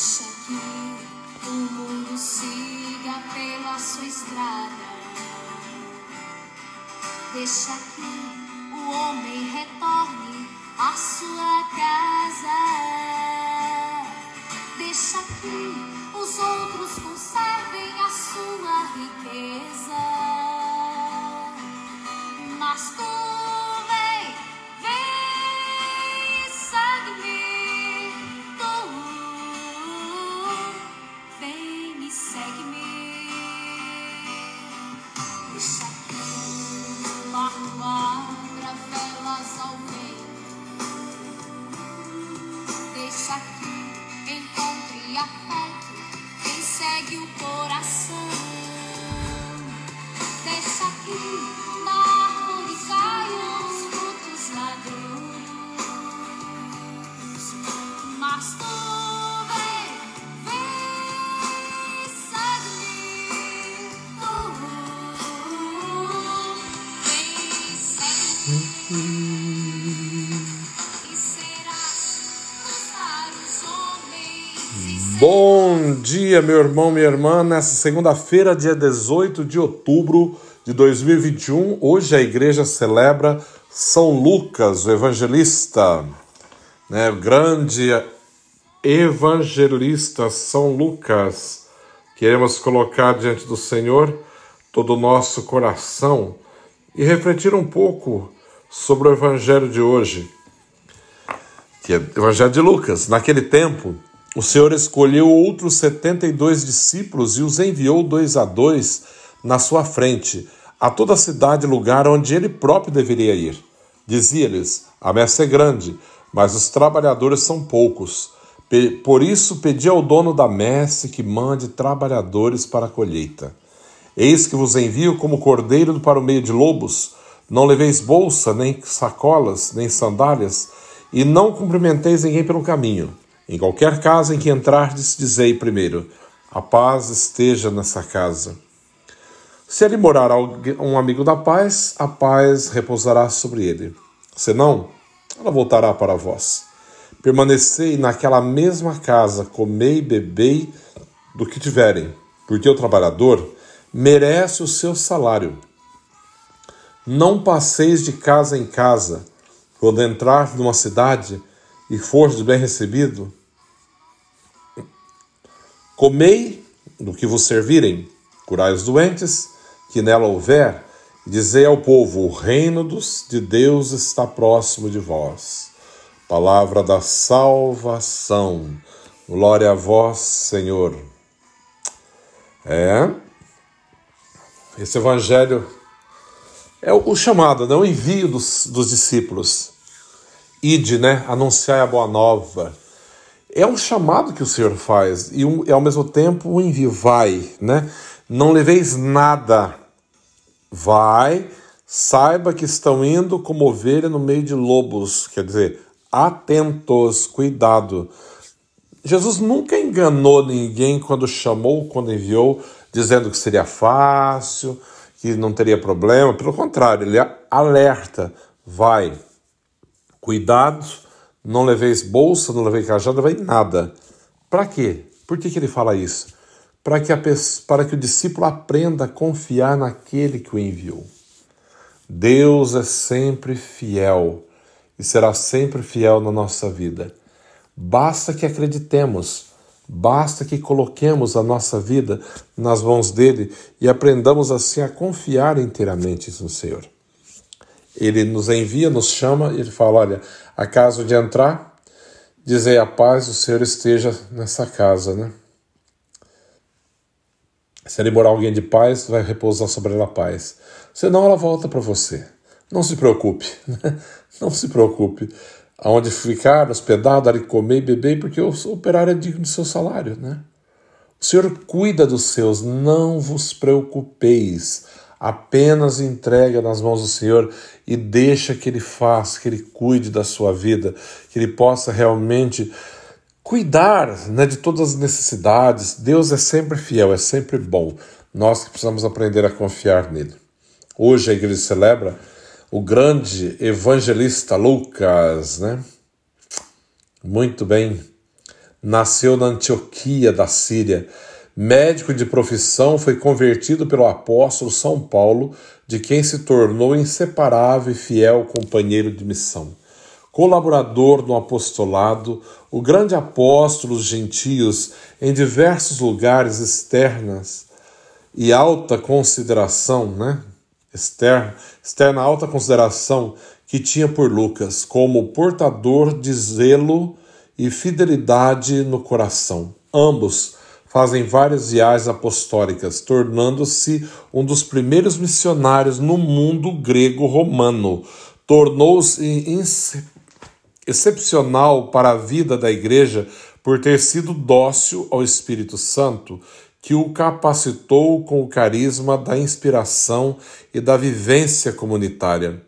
Deixa que o mundo siga pela sua estrada. Deixa que o homem retorne à sua casa. Deixa que os outros conservem a sua riqueza. Vento. Deixa que encontre afeto quem segue o coração. Deixa que na árvore caiam os frutos maduros. Mas tu Bom dia, meu irmão, minha irmã. Nessa segunda-feira, dia 18 de outubro de 2021, hoje a igreja celebra São Lucas, o evangelista, né? O grande evangelista São Lucas. Queremos colocar diante do Senhor todo o nosso coração e refletir um pouco sobre o evangelho de hoje que é o Evangelho de Lucas. Naquele tempo, o Senhor escolheu outros 72 discípulos e os enviou dois a dois na sua frente, a toda a cidade e lugar onde ele próprio deveria ir. Dizia-lhes: A messe é grande, mas os trabalhadores são poucos. Por isso pedi ao dono da messe que mande trabalhadores para a colheita. Eis que vos envio como cordeiro para o meio de lobos. Não leveis bolsa, nem sacolas, nem sandálias, e não cumprimenteis ninguém pelo caminho. Em qualquer casa em que entrardes, dizei primeiro: A paz esteja nessa casa. Se ali morar um amigo da paz, a paz repousará sobre ele. Senão, ela voltará para vós. Permanecei naquela mesma casa, comei bebei do que tiverem, porque o trabalhador merece o seu salário. Não passeis de casa em casa, quando entrar numa cidade e fordes bem recebido. Comei do que vos servirem, curai os doentes, que nela houver, e dizei ao povo: o reino dos, de Deus está próximo de vós. Palavra da salvação. Glória a vós, Senhor. É. Esse evangelho é o chamado, né? o envio dos, dos discípulos. Ide, né? Anunciai a boa nova. É um chamado que o Senhor faz e um, é ao mesmo tempo um envio. Vai, né? Não leveis nada. Vai, saiba que estão indo como ovelha no meio de lobos. Quer dizer, atentos, cuidado. Jesus nunca enganou ninguém quando chamou, quando enviou, dizendo que seria fácil, que não teria problema. Pelo contrário, ele alerta: vai, cuidado, não leveis bolsa, não levei cajado, não levei nada. Para quê? Por que, que ele fala isso? Para que, para que o discípulo aprenda a confiar naquele que o enviou. Deus é sempre fiel e será sempre fiel na nossa vida. Basta que acreditemos, basta que coloquemos a nossa vida nas mãos dele e aprendamos assim a confiar inteiramente no Senhor. Ele nos envia, nos chama e ele fala: Olha, acaso de entrar, dizei a paz, o Senhor esteja nessa casa, né? Se ali morar alguém de paz, vai repousar sobre ela a paz. Senão ela volta para você. Não se preocupe, né? não se preocupe. Aonde ficar, hospedado, ali comer e beber, porque o operário é digno do seu salário, né? O Senhor cuida dos seus, não vos preocupeis. Apenas entrega nas mãos do Senhor e deixa que Ele faça, que Ele cuide da sua vida, que Ele possa realmente cuidar né, de todas as necessidades. Deus é sempre fiel, é sempre bom. Nós que precisamos aprender a confiar nele. Hoje a igreja celebra o grande evangelista Lucas, né? Muito bem. nasceu na Antioquia da Síria. Médico de profissão, foi convertido pelo apóstolo São Paulo, de quem se tornou inseparável e fiel companheiro de missão. Colaborador no apostolado, o grande apóstolo dos gentios em diversos lugares externas e alta consideração, né? Externa, externa alta consideração que tinha por Lucas como portador de zelo e fidelidade no coração. Ambos fazem várias viagens apostólicas, tornando-se um dos primeiros missionários no mundo grego-romano. Tornou-se excepcional para a vida da igreja por ter sido dócil ao Espírito Santo, que o capacitou com o carisma da inspiração e da vivência comunitária,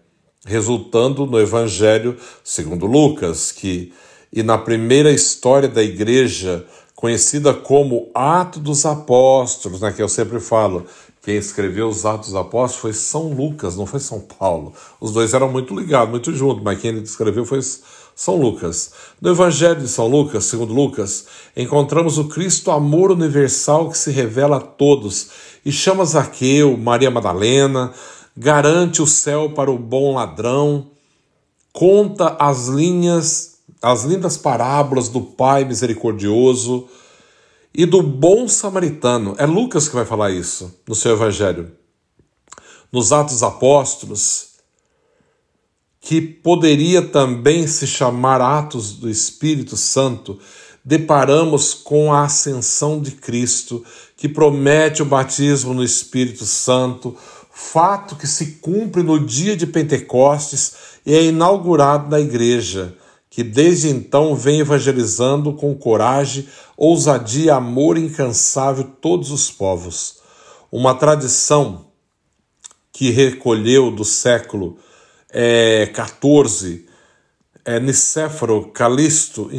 resultando no Evangelho segundo Lucas, que e na primeira história da igreja conhecida como Ato dos Apóstolos, né, que eu sempre falo. Quem escreveu os Atos dos Apóstolos foi São Lucas, não foi São Paulo. Os dois eram muito ligados, muito juntos, mas quem escreveu foi São Lucas. No Evangelho de São Lucas, segundo Lucas, encontramos o Cristo amor universal que se revela a todos e chama Zaqueu, Maria Madalena, garante o céu para o bom ladrão, conta as linhas as lindas parábolas do Pai misericordioso e do bom samaritano. É Lucas que vai falar isso no seu evangelho. Nos Atos Apóstolos, que poderia também se chamar Atos do Espírito Santo, deparamos com a ascensão de Cristo, que promete o batismo no Espírito Santo, fato que se cumpre no dia de Pentecostes e é inaugurado na igreja que desde então vem evangelizando com coragem, ousadia e amor incansável todos os povos. Uma tradição que recolheu do século é, é, Nicéforo Calisto,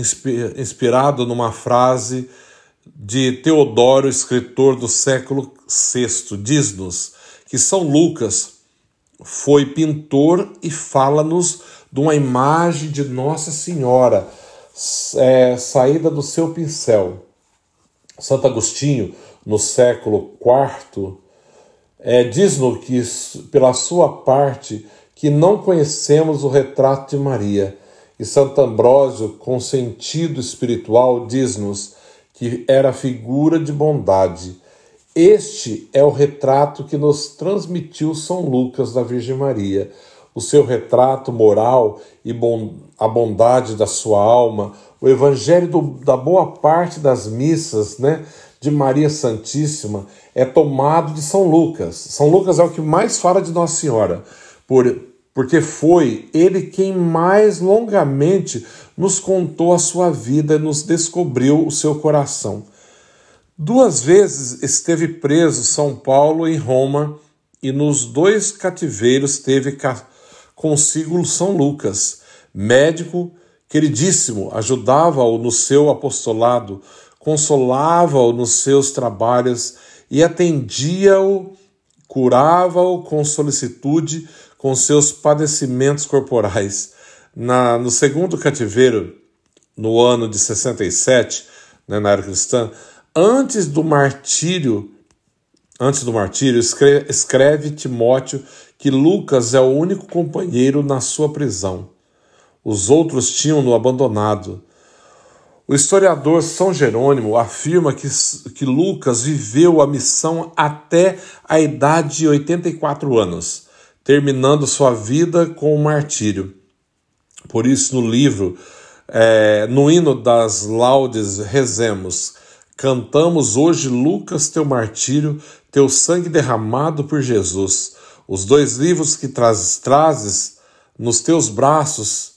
inspirado numa frase de Teodoro, escritor do século VI, diz-nos que São Lucas foi pintor e fala-nos de uma imagem de Nossa Senhora é, saída do seu pincel. Santo Agostinho, no século IV, é, diz-nos que, pela sua parte, que não conhecemos o retrato de Maria. E Santo Ambrósio, com sentido espiritual, diz-nos que era figura de bondade. Este é o retrato que nos transmitiu São Lucas da Virgem Maria o seu retrato moral e bom, a bondade da sua alma, o evangelho do, da boa parte das missas né, de Maria Santíssima é tomado de São Lucas. São Lucas é o que mais fala de Nossa Senhora, por, porque foi ele quem mais longamente nos contou a sua vida nos descobriu o seu coração. Duas vezes esteve preso São Paulo em Roma e nos dois cativeiros teve consigo São Lucas, médico queridíssimo, ajudava-o no seu apostolado, consolava-o nos seus trabalhos e atendia-o, curava-o com solicitude com seus padecimentos corporais. Na, no segundo cativeiro, no ano de 67, né, na era cristã, antes do martírio, antes do martírio, escreve, escreve Timóteo que Lucas é o único companheiro na sua prisão. Os outros tinham-no abandonado. O historiador São Jerônimo afirma que, que Lucas viveu a missão até a idade de 84 anos, terminando sua vida com o martírio. Por isso, no livro, é, no hino das laudes, rezemos: Cantamos hoje, Lucas, teu martírio, teu sangue derramado por Jesus os dois livros que trazes, trazes nos teus braços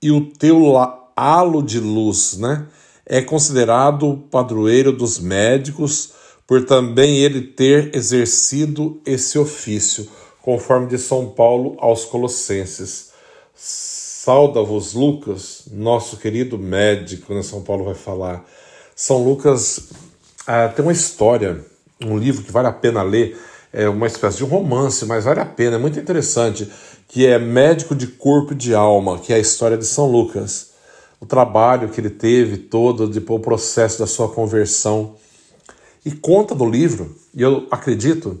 e o teu halo de luz, né? É considerado padroeiro dos médicos por também ele ter exercido esse ofício, conforme de São Paulo aos Colossenses. Sauda-vos, Lucas, nosso querido médico, né? São Paulo vai falar. São Lucas ah, tem uma história, um livro que vale a pena ler é uma espécie de romance, mas vale a pena, é muito interessante, que é Médico de Corpo e de Alma, que é a história de São Lucas. o trabalho que ele teve todo, depois o processo da sua conversão. E conta do livro, e eu acredito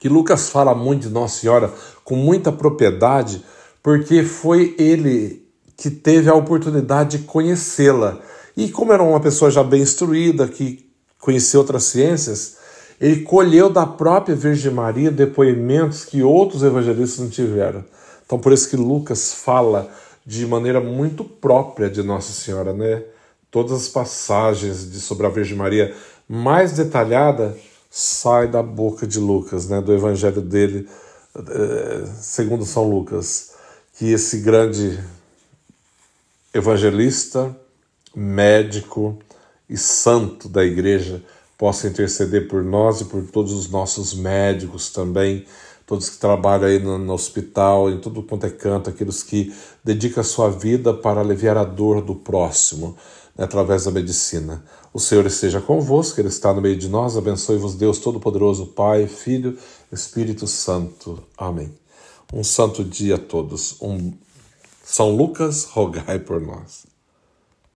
que Lucas fala muito de Nossa Senhora com muita propriedade, porque foi ele que teve a oportunidade de conhecê-la. E como era uma pessoa já bem instruída, que conhecia outras ciências, ele colheu da própria Virgem Maria depoimentos que outros evangelistas não tiveram. Então, por isso que Lucas fala de maneira muito própria de Nossa Senhora, né? Todas as passagens de, sobre a Virgem Maria mais detalhada sai da boca de Lucas, né? Do Evangelho dele, eh, segundo São Lucas, que esse grande evangelista, médico e santo da Igreja possa interceder por nós e por todos os nossos médicos também todos que trabalham aí no, no, hospital, em tudo quanto é canto, aqueles que dedicam a sua vida para aliviar a dor do próximo, né, através da medicina. O Senhor esteja convosco, Ele está no meio de nós, abençoe-vos Deus Todo-Poderoso, Pai, Filho, Espírito Santo. Amém. Um santo dia a todos. Um São Lucas, rogai por nós.